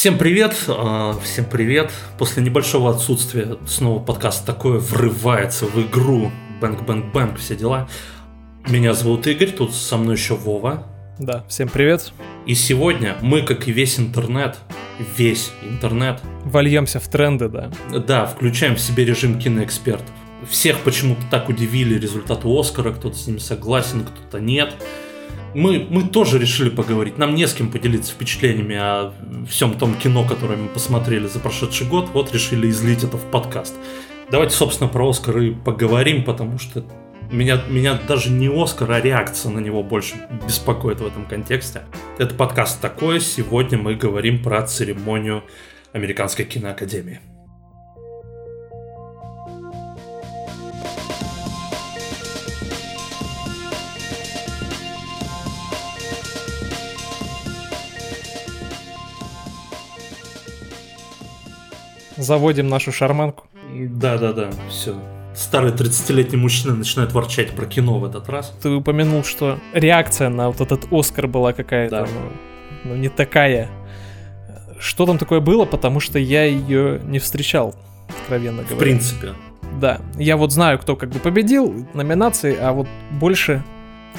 Всем привет, а, всем привет. После небольшого отсутствия снова подкаст такое врывается в игру. Бэнк, бэнк, бэнк, все дела. Меня зовут Игорь, тут со мной еще Вова. Да, всем привет. И сегодня мы, как и весь интернет, весь интернет... Вольемся в тренды, да. Да, включаем в себе режим киноэкспертов. Всех почему-то так удивили результаты Оскара, кто-то с ними согласен, кто-то нет мы, мы тоже решили поговорить. Нам не с кем поделиться впечатлениями о всем том кино, которое мы посмотрели за прошедший год. Вот решили излить это в подкаст. Давайте, собственно, про Оскар и поговорим, потому что меня, меня даже не Оскар, а реакция на него больше беспокоит в этом контексте. Это подкаст такой. Сегодня мы говорим про церемонию Американской киноакадемии. Заводим нашу шарманку. Да-да-да, все. Старый 30-летний мужчина начинает ворчать про кино в этот раз. Ты упомянул, что реакция на вот этот Оскар была какая-то, да. ну, ну, не такая. Что там такое было, потому что я ее не встречал, откровенно говоря. В принципе. Да, я вот знаю, кто как бы победил номинации, а вот больше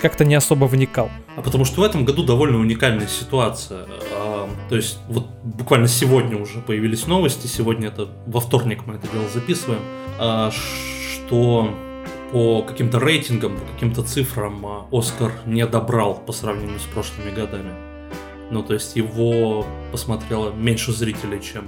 как-то не особо вникал. А потому что в этом году довольно уникальная ситуация. А, то есть вот буквально сегодня уже появились новости, сегодня это во вторник мы это дело записываем, а, что по каким-то рейтингам, по каким-то цифрам а, Оскар не добрал по сравнению с прошлыми годами. Ну, то есть его посмотрело меньше зрителей, чем,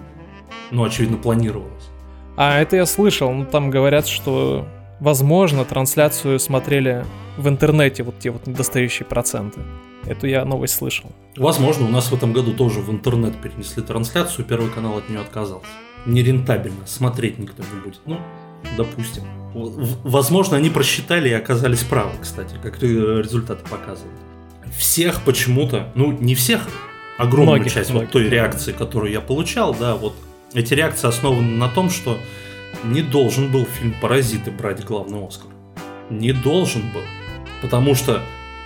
ну, очевидно, планировалось. А это я слышал, ну, там говорят, что Возможно, трансляцию смотрели в интернете, вот те вот недостающие проценты. Эту я новость слышал. Возможно, у нас в этом году тоже в интернет перенесли трансляцию, Первый канал от нее отказался. Нерентабельно, смотреть никто не будет. Ну, допустим. Возможно, они просчитали и оказались правы, кстати, как результаты показывают. Всех почему-то, ну, не всех, огромную многих, часть многих, вот той реакции, которую я получал, да, вот эти реакции основаны на том, что не должен был фильм «Паразиты» брать главный Оскар. Не должен был. Потому что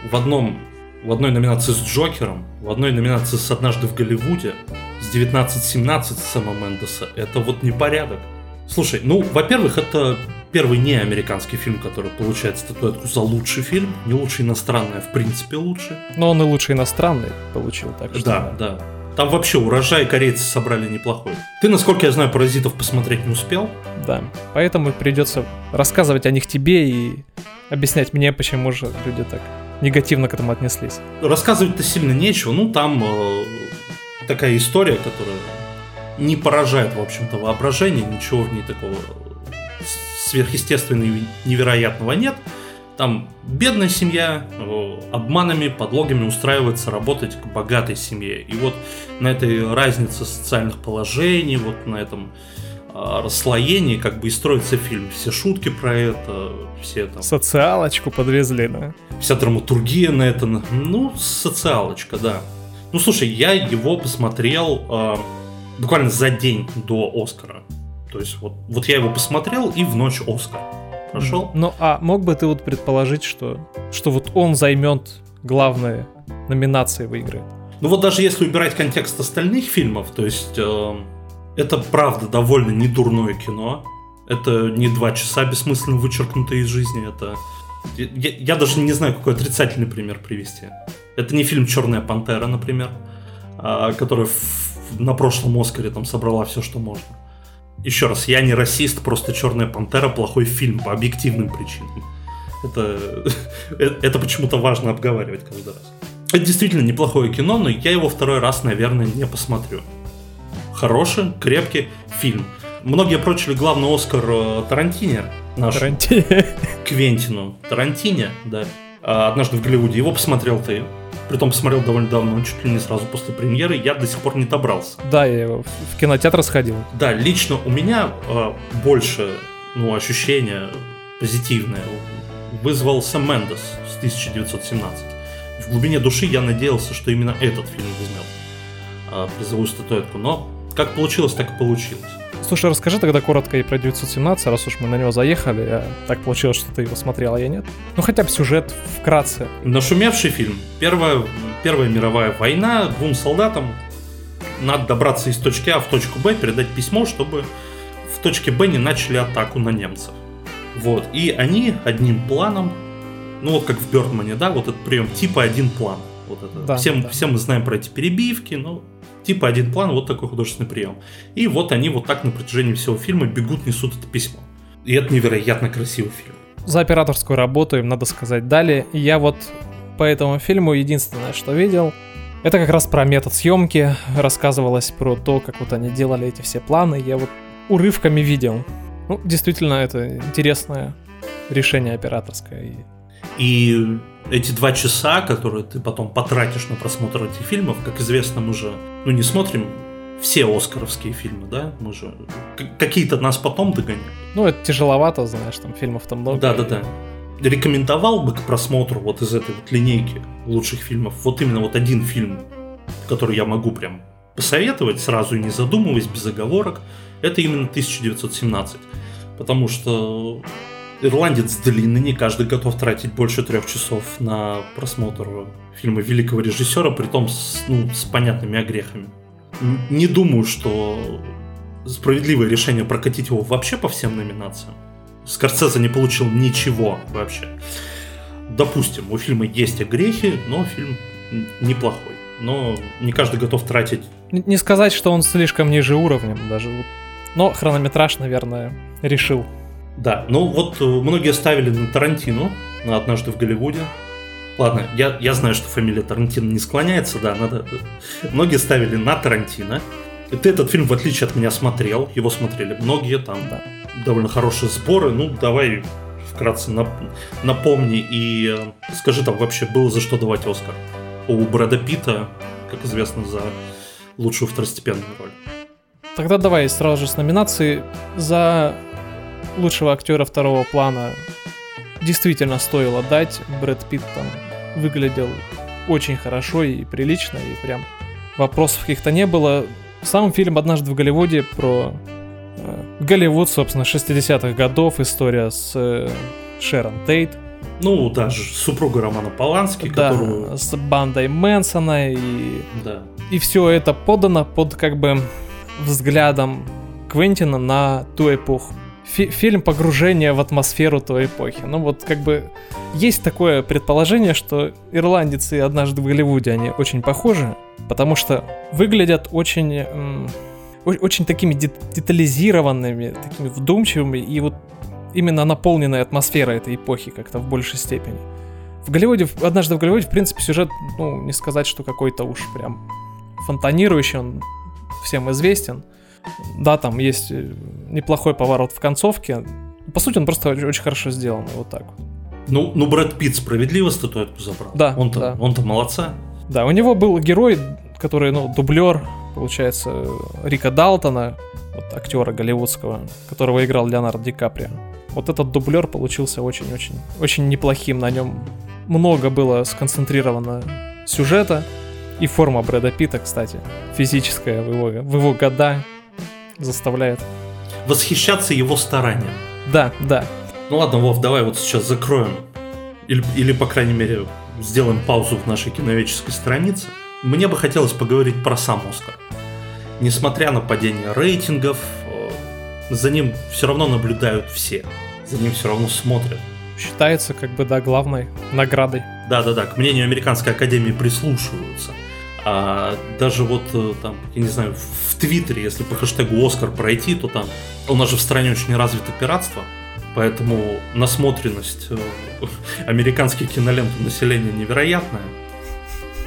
в, одном, в одной номинации с Джокером, в одной номинации с «Однажды в Голливуде», с 1917 Сэма Мендеса, это вот непорядок. Слушай, ну, во-первых, это первый не американский фильм, который получает статуэтку за лучший фильм. Не лучший иностранный, а в принципе лучше. Но он и лучший иностранный получил, так что... Да, да. Там вообще урожай корейцы собрали неплохой. Ты, насколько я знаю, паразитов посмотреть не успел. Да, поэтому придется рассказывать о них тебе и объяснять мне, почему же люди так негативно к этому отнеслись. Рассказывать-то сильно нечего. Ну, там э, такая история, которая не поражает, в общем-то, воображение. Ничего в ней такого сверхъестественного и невероятного нет. Там бедная семья э, обманами, подлогами устраивается работать к богатой семье. И вот на этой разнице социальных положений, вот на этом э, расслоении как бы и строится фильм. Все шутки про это, все там... Социалочку подвезли, да? Вся драматургия на это, ну, социалочка, да. Ну, слушай, я его посмотрел э, буквально за день до Оскара. То есть вот, вот я его посмотрел и в ночь Оскар прошел. Ну, а мог бы ты вот предположить, что, что вот он займет главные номинации выиграет? Ну вот даже если убирать контекст остальных фильмов, то есть э, это правда довольно недурное кино. Это не два часа бессмысленно вычеркнутые из жизни. Это я, я даже не знаю, какой отрицательный пример привести. Это не фильм Черная пантера, например, э, который на прошлом Оскаре там собрала все, что можно. Еще раз, я не расист, просто Черная пантера плохой фильм по объективным причинам. Это, это почему-то важно обговаривать каждый раз. Это действительно неплохое кино, но я его второй раз, наверное, не посмотрю. Хороший, крепкий фильм. Многие прочили главный Оскар э, Тарантине. Наш, Тарантине. Квентину. Тарантине, да. А, однажды в Голливуде. Его посмотрел ты. Притом посмотрел довольно давно, чуть ли не сразу после премьеры, я до сих пор не добрался. Да, я его в кинотеатр сходил. Да, лично у меня э, больше ну, ощущения позитивное вызвал Сэм Мендес с 1917. В глубине души я надеялся, что именно этот фильм возьмет э, призовую статуэтку, но как получилось, так и получилось. Слушай, расскажи тогда коротко и про 917, раз уж мы на него заехали. А так получилось, что ты его смотрел, а я нет. Ну хотя бы сюжет вкратце. Нашумевший фильм. Первая, Первая мировая война. Двум солдатам надо добраться из точки А в точку Б, передать письмо, чтобы в точке Б не начали атаку на немцев. Вот. И они одним планом, ну вот как в Бертмане, да, вот этот прием типа один план. Вот это. Да, всем, да. все мы знаем про эти перебивки, но типа один план, вот такой художественный прием. И вот они вот так на протяжении всего фильма бегут, несут это письмо. И это невероятно красивый фильм. За операторскую работу им надо сказать далее. Я вот по этому фильму единственное, что видел, это как раз про метод съемки. Рассказывалось про то, как вот они делали эти все планы. Я вот урывками видел. Ну, действительно, это интересное решение операторское. И эти два часа, которые ты потом потратишь на просмотр этих фильмов, как известно, мы же ну, не смотрим все оскаровские фильмы, да? Мы же какие-то нас потом догоняют. Ну, это тяжеловато, знаешь, там фильмов там много. Да, да, да. Рекомендовал бы к просмотру вот из этой вот линейки лучших фильмов вот именно вот один фильм, который я могу прям посоветовать сразу и не задумываясь, без оговорок. Это именно 1917. Потому что ирландец длинный, не каждый готов тратить больше трех часов на просмотр фильма великого режиссера, при том с, ну, с понятными огрехами. Не думаю, что справедливое решение прокатить его вообще по всем номинациям. Скорсезе не получил ничего вообще. Допустим, у фильма есть огрехи, но фильм неплохой. Но не каждый готов тратить... Не сказать, что он слишком ниже уровнем даже. Но хронометраж, наверное, решил. Да, ну вот э, многие ставили на Тарантину, на «Однажды в Голливуде». Ладно, я, я знаю, что фамилия Тарантино не склоняется, да, надо... Многие ставили на Тарантино. И ты этот фильм, в отличие от меня, смотрел. Его смотрели многие, там да. довольно хорошие сборы. Ну, давай вкратце нап- напомни и э, скажи, там вообще было за что давать Оскар. У Брэда Питта, как известно, за лучшую второстепенную роль. Тогда давай сразу же с номинацией за лучшего актера второго плана действительно стоило дать. Брэд Питт там выглядел очень хорошо и прилично, и прям вопросов каких-то не было. Сам фильм «Однажды в Голливуде» про э, Голливуд, собственно, 60-х годов, история с э, Шерон Тейт. Ну, даже супруга Романа Полански, да, которую... с бандой Мэнсона, и... Да. И все это подано под, как бы, взглядом Квентина на ту эпоху. Фи фильм погружения в атмосферу той эпохи. Ну вот как бы есть такое предположение, что ирландец и однажды в Голливуде они очень похожи, потому что выглядят очень, очень такими детализированными, такими вдумчивыми и вот именно наполненной атмосферой этой эпохи как-то в большей степени. В Голливуде, однажды в Голливуде, в принципе, сюжет, ну, не сказать, что какой-то уж прям фонтанирующий, он всем известен. Да, там есть э, неплохой поворот в концовке. По сути, он просто очень, очень хорошо сделан, вот так вот. Ну, ну Брэд Питт справедливо статуэтку забрал. Да. Он-то, да. он-то молодца. Да, у него был герой, который, ну, дублер, получается, Рика Далтона, вот актера голливудского, которого играл Леонардо Ди Каприо. Вот этот дублер получился очень-очень очень неплохим. На нем много было сконцентрировано сюжета. И форма Брэда Питта, кстати, физическая в его, в его года заставляет. Восхищаться его старанием. Да, да. Ну ладно, Вов, давай вот сейчас закроем. Или, или по крайней мере, сделаем паузу в нашей киновеческой странице. Мне бы хотелось поговорить про сам Оскар. Несмотря на падение рейтингов, э, за ним все равно наблюдают все. За ним все равно смотрят. Считается как бы, да, главной наградой. Да-да-да, к мнению Американской Академии прислушиваются. А даже вот э, там, я не знаю, в Твиттере, если по хэштегу Оскар пройти, то там у нас же в стране очень развито пиратство, поэтому насмотренность э, американских кинолент у населения невероятная.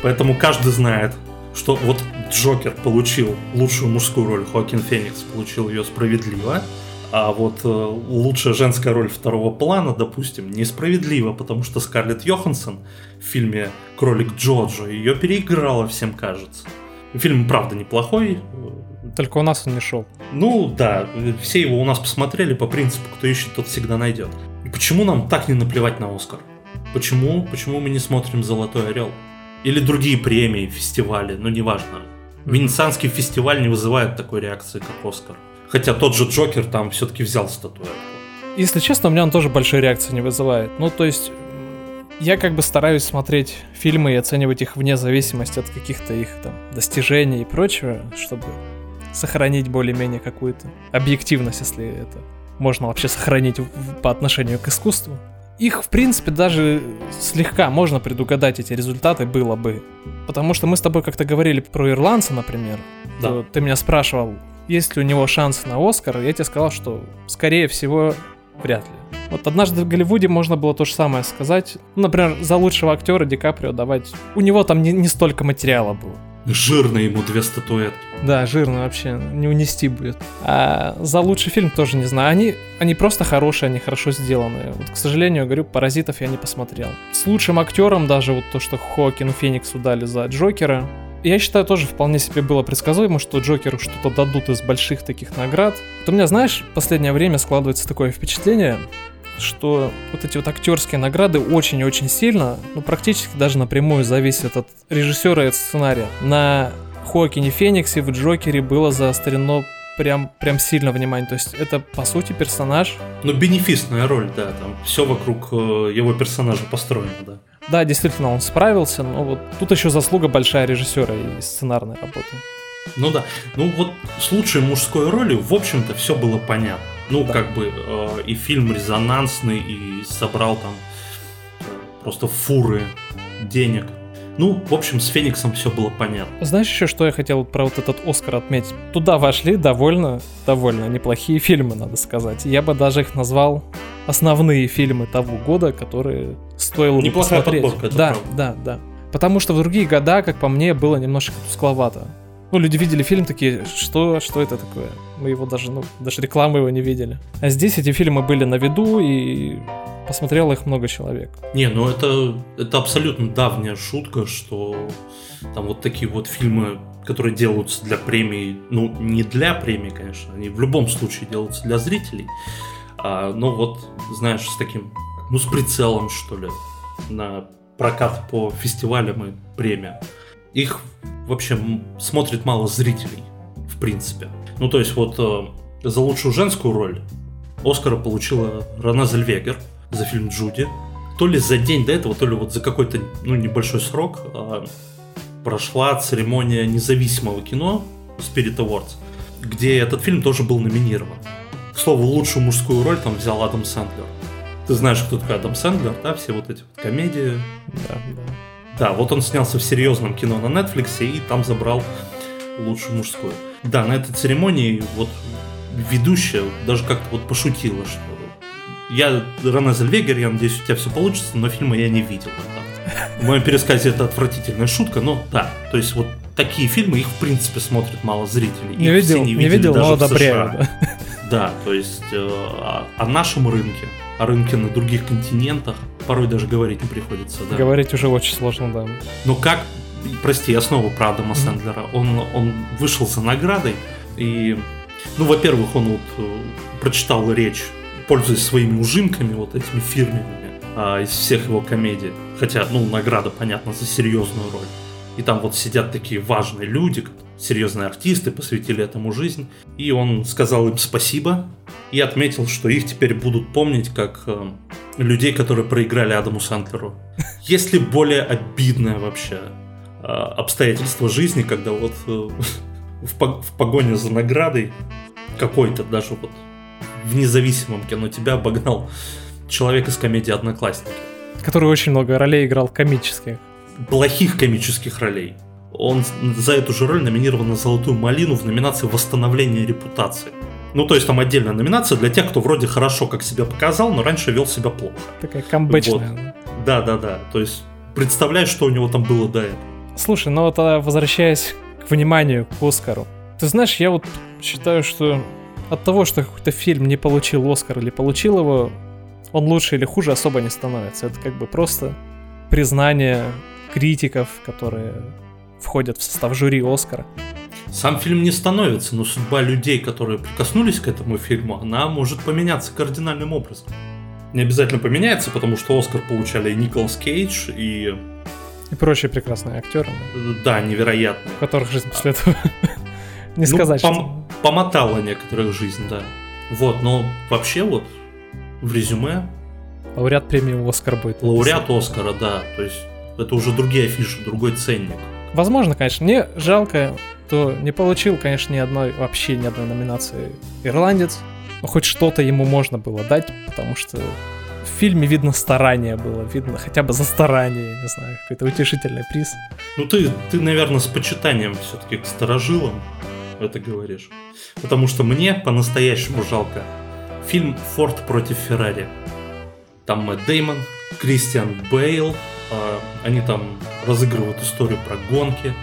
Поэтому каждый знает, что вот Джокер получил лучшую мужскую роль, Хоакин Феникс получил ее справедливо, а вот э, лучшая женская роль второго плана, допустим, несправедливо, потому что Скарлетт Йоханссон в фильме «Кролик Джоджо» ее переиграла, всем кажется. Фильм, правда, неплохой. Только у нас он не шел. Ну да, все его у нас посмотрели по принципу, кто ищет, тот всегда найдет. И почему нам так не наплевать на Оскар? Почему? Почему мы не смотрим «Золотой орел»? Или другие премии, фестивали, ну неважно. Венецианский фестиваль не вызывает такой реакции, как Оскар. Хотя тот же Джокер там все-таки взял статуэтку. Если честно, у меня он тоже большой реакции не вызывает. Ну, то есть, я как бы стараюсь смотреть фильмы и оценивать их вне зависимости от каких-то их там достижений и прочего, чтобы сохранить более-менее какую-то объективность, если это можно вообще сохранить по отношению к искусству. Их, в принципе, даже слегка можно предугадать эти результаты было бы. Потому что мы с тобой как-то говорили про ирландца, например. Да. Ты меня спрашивал, есть ли у него шансы на Оскар, я тебе сказал, что, скорее всего, вряд ли. Вот однажды в Голливуде можно было то же самое сказать. Ну, например, за лучшего актера Ди Каприо давать. У него там не, не столько материала было. Жирно ему две статуэтки. Да, жирно вообще, не унести будет. А за лучший фильм тоже не знаю. Они, они просто хорошие, они хорошо сделаны. Вот, к сожалению, говорю, «Паразитов» я не посмотрел. С лучшим актером даже вот то, что Хоакину Фениксу дали за Джокера, я считаю, тоже вполне себе было предсказуемо, что Джокеру что-то дадут из больших таких наград. Вот у меня, знаешь, в последнее время складывается такое впечатление, что вот эти вот актерские награды очень-очень сильно, ну практически даже напрямую зависят от режиссера и от сценария. На Хоакине Фениксе в Джокере было заострено прям, прям сильно внимание. То есть это, по сути, персонаж. Ну, бенефисная роль, да, там все вокруг э, его персонажа построено, да. Да, действительно, он справился, но вот тут еще заслуга большая режиссера и сценарной работы. Ну да, ну вот с лучшей мужской ролью, в общем-то, все было понятно. Ну, да. как бы э, и фильм резонансный, и собрал там э, просто фуры денег. Ну, в общем, с Фениксом все было понятно. Знаешь еще, что я хотел про вот этот Оскар отметить? Туда вошли довольно, довольно неплохие фильмы, надо сказать. Я бы даже их назвал основные фильмы того года, которые стоило Неплохая посмотреть. подборка, это да, правда. да, да. Потому что в другие года, как по мне, было немножко тускловато. Ну, люди видели фильм такие, что, что это такое? Мы его даже, ну, даже рекламы его не видели. А здесь эти фильмы были на виду, и посмотрело их много человек. Не, ну это, это абсолютно давняя шутка, что там вот такие вот фильмы, которые делаются для премии, ну, не для премии, конечно, они в любом случае делаются для зрителей, а, но вот, знаешь, с таким, ну, с прицелом, что ли, на прокат по фестивалям и премиям. Их вообще смотрит мало зрителей, в принципе. Ну, то есть вот э, за лучшую женскую роль Оскара получила Рана Зельвегер за фильм «Джуди». То ли за день до этого, то ли вот за какой-то ну, небольшой срок э, прошла церемония независимого кино Spirit Awards, где этот фильм тоже был номинирован. К слову, лучшую мужскую роль там взял Адам Сэндлер. Ты знаешь, кто такой Адам Сэндлер, да? Все вот эти вот комедии. Да, да. Да, вот он снялся в серьезном кино на Netflix и там забрал лучшую мужскую. Да, на этой церемонии вот ведущая даже как-то вот пошутила, что я Рене Зельвегер, я надеюсь, у тебя все получится, но фильма я не видел. В моем пересказе это отвратительная шутка, но да, то есть вот такие фильмы, их в принципе смотрят мало зрителей. Не видел, не, не видел, даже но одобряю. Да. да, то есть э, о, о нашем рынке, о рынке на других континентах порой даже говорить не приходится. Да. Говорить уже очень сложно, да. Ну как, прости, я снова про Адама. Сэндлера. Он, он вышел за наградой, и, ну, во-первых, он вот э, прочитал речь, пользуясь своими ужимками, вот этими фирменными, а, из всех его комедий. Хотя, ну, награда, понятно, за серьезную роль. И там вот сидят такие важные люди, серьезные артисты, посвятили этому жизнь. И он сказал им спасибо и отметил, что их теперь будут помнить как э, людей, которые проиграли Адаму Сантлеру. Есть ли более обидное вообще э, обстоятельство жизни, когда вот э, в, в погоне за наградой какой-то даже вот в независимом кино тебя обогнал человек из комедии «Одноклассники». Который очень много ролей играл комических. Плохих комических ролей. Он за эту же роль номинирован на «Золотую малину» в номинации «Восстановление репутации». Ну, то есть там отдельная номинация для тех, кто вроде хорошо как себя показал, но раньше вел себя плохо. Такая камбэчная. Вот. Да, да, да. То есть представляешь, что у него там было до этого. Слушай, ну вот а, возвращаясь к вниманию к Оскару. Ты знаешь, я вот считаю, что от того, что какой-то фильм не получил Оскар или получил его, он лучше или хуже особо не становится. Это как бы просто признание критиков, которые входят в состав жюри Оскара. Сам фильм не становится, но судьба людей, которые прикоснулись к этому фильму, она может поменяться кардинальным образом. Не обязательно поменяется, потому что Оскар получали и Николас Кейдж, и... И прочие прекрасные актеры. Да, невероятные. У которых жизнь после этого... Не ну, сказать, что... Помотала некоторых жизнь, да. Вот, но вообще вот в резюме Лауреат премии Оскар будет. Лауреат Оскара, да. То есть это уже другие афиши, другой ценник. Возможно, конечно. Мне жалко, кто не получил, конечно, ни одной, вообще ни одной номинации ирландец. Но хоть что-то ему можно было дать, потому что в фильме видно старание было, видно хотя бы за старание, не знаю, какой-то утешительный приз. Ну ты, ты, наверное, с почитанием все-таки к старожилам это говоришь. Потому что мне по-настоящему жалко фильм «Форд против Феррари». Там Мэтт Деймон, Кристиан Бейл, они там разыгрывают историю про гонки.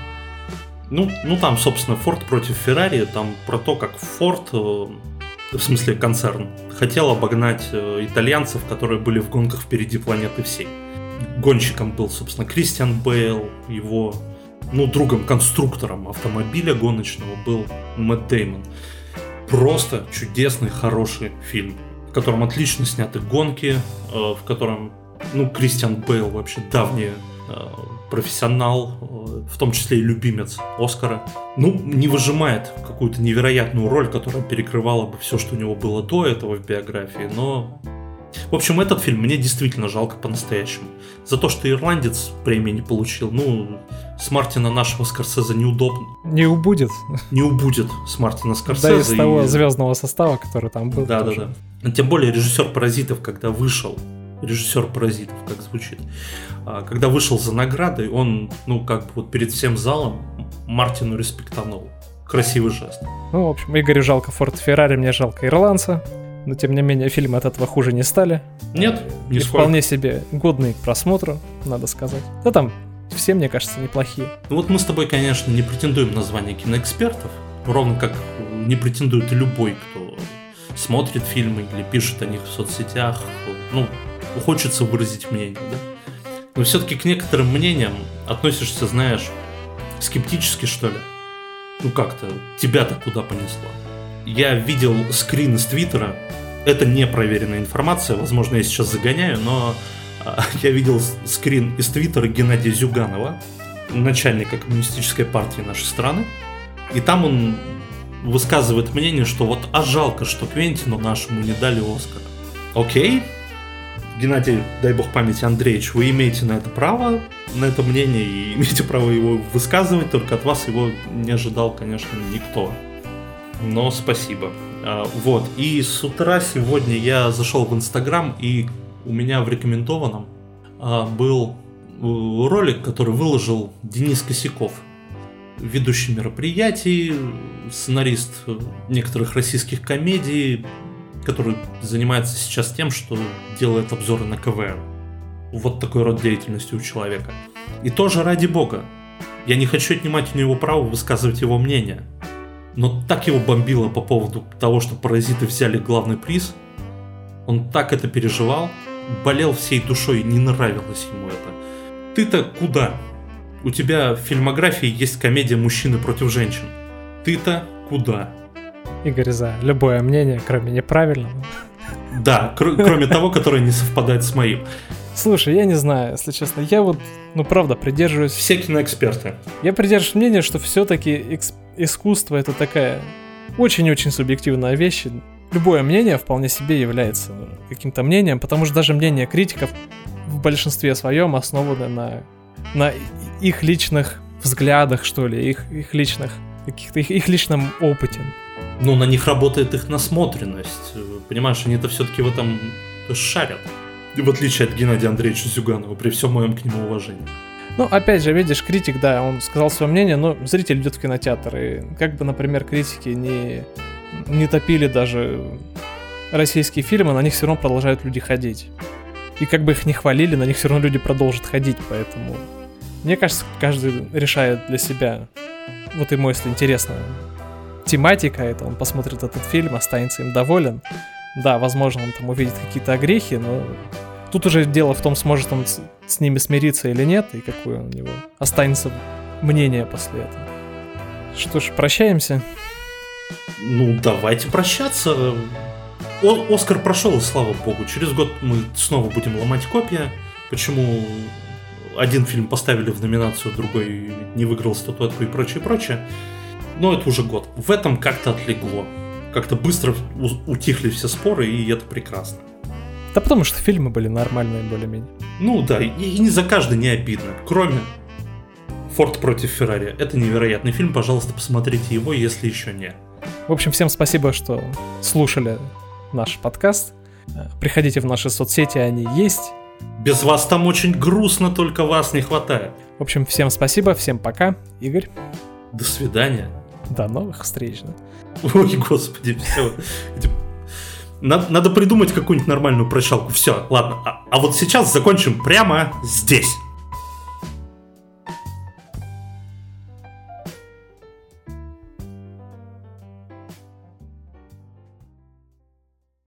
Ну, ну там, собственно, Форд против Феррари, там про то, как Форд, э, в смысле концерн, хотел обогнать э, итальянцев, которые были в гонках впереди планеты всей. Гонщиком был, собственно, Кристиан Бейл, его, ну, другом-конструктором автомобиля гоночного был Мэтт Деймон. Просто чудесный, хороший фильм, в котором отлично сняты гонки, э, в котором ну, Кристиан Бейл вообще давний э, профессионал, э, в том числе и любимец Оскара. Ну, не выжимает какую-то невероятную роль, которая перекрывала бы все, что у него было до этого в биографии, но... В общем, этот фильм мне действительно жалко по-настоящему. За то, что ирландец премии не получил, ну, с Мартина нашего Скорсезе неудобно. Не убудет. Не убудет с Мартина Скорсезе. Да, из того и... звездного состава, который там был. Да, тоже. да, да. Тем более режиссер «Паразитов», когда вышел режиссер «Паразитов», как звучит. А, когда вышел за наградой, он, ну, как бы вот перед всем залом Мартину респектанул. Красивый жест. Ну, в общем, Игорю жалко Форд Феррари, мне жалко ирландца. Но, тем не менее, фильмы от этого хуже не стали. Нет, не вполне себе годный к просмотру, надо сказать. Да там все, мне кажется, неплохие. Ну вот мы с тобой, конечно, не претендуем на звание киноэкспертов, ровно как не претендует любой, кто смотрит фильмы или пишет о них в соцсетях. Ну, хочется выразить мнение, да? Но все-таки к некоторым мнениям относишься, знаешь, скептически, что ли? Ну как-то, тебя-то куда понесло? Я видел скрин из Твиттера, это не проверенная информация, возможно, я сейчас загоняю, но а, я видел скрин из Твиттера Геннадия Зюганова, начальника коммунистической партии нашей страны, и там он высказывает мнение, что вот а жалко, что Квентину нашему не дали Оскар. Окей, Геннадий, дай бог памяти, Андреевич, вы имеете на это право, на это мнение, и имеете право его высказывать, только от вас его не ожидал, конечно, никто. Но спасибо. А, вот, и с утра сегодня я зашел в Инстаграм, и у меня в рекомендованном а, был э, ролик, который выложил Денис Косяков, ведущий мероприятий, сценарист некоторых российских комедий, который занимается сейчас тем, что делает обзоры на КВН. Вот такой род деятельности у человека. И тоже ради бога. Я не хочу отнимать у него право высказывать его мнение. Но так его бомбило по поводу того, что паразиты взяли главный приз. Он так это переживал, болел всей душой, не нравилось ему это. Ты-то куда? У тебя в фильмографии есть комедия «Мужчины против женщин». Ты-то куда? Игорь за любое мнение, кроме неправильного. Да, кр- кроме того, которое не совпадает с моим. Слушай, я не знаю, если честно, я вот, ну правда, придерживаюсь... Все киноэксперты. Я придерживаюсь мнения, что все-таки экс- искусство это такая очень-очень субъективная вещь. Любое мнение вполне себе является каким-то мнением, потому что даже мнение критиков в большинстве своем основаны на, на их личных взглядах, что ли, их, их личных каких-то их, их личном опыте ну, на них работает их насмотренность. Понимаешь, они это все-таки в этом шарят. В отличие от Геннадия Андреевича Зюганова, при всем моем к нему уважении. Ну, опять же, видишь, критик, да, он сказал свое мнение, но зритель идет в кинотеатр. И как бы, например, критики не, не топили даже российские фильмы, на них все равно продолжают люди ходить. И как бы их не хвалили, на них все равно люди продолжат ходить, поэтому... Мне кажется, каждый решает для себя. Вот ему, если интересно, тематика это, он посмотрит этот фильм, останется им доволен. Да, возможно, он там увидит какие-то огрехи, но тут уже дело в том, сможет он с, с ними смириться или нет, и какое у него останется мнение после этого. Что ж, прощаемся. Ну, давайте прощаться. О Оскар прошел, слава богу. Через год мы снова будем ломать копия. Почему один фильм поставили в номинацию, другой не выиграл статуэтку и прочее, прочее но это уже год. В этом как-то отлегло. Как-то быстро утихли все споры, и это прекрасно. Да потому что фильмы были нормальные более-менее. Ну да, и, и не за каждый не обидно. Кроме Форд против Феррари. Это невероятный фильм, пожалуйста, посмотрите его, если еще не. В общем, всем спасибо, что слушали наш подкаст. Приходите в наши соцсети, они есть. Без вас там очень грустно, только вас не хватает. В общем, всем спасибо, всем пока. Игорь. До свидания. До новых встреч. Ой, господи, все. Надо, придумать какую-нибудь нормальную прощалку. Все, ладно. А, а вот сейчас закончим прямо здесь.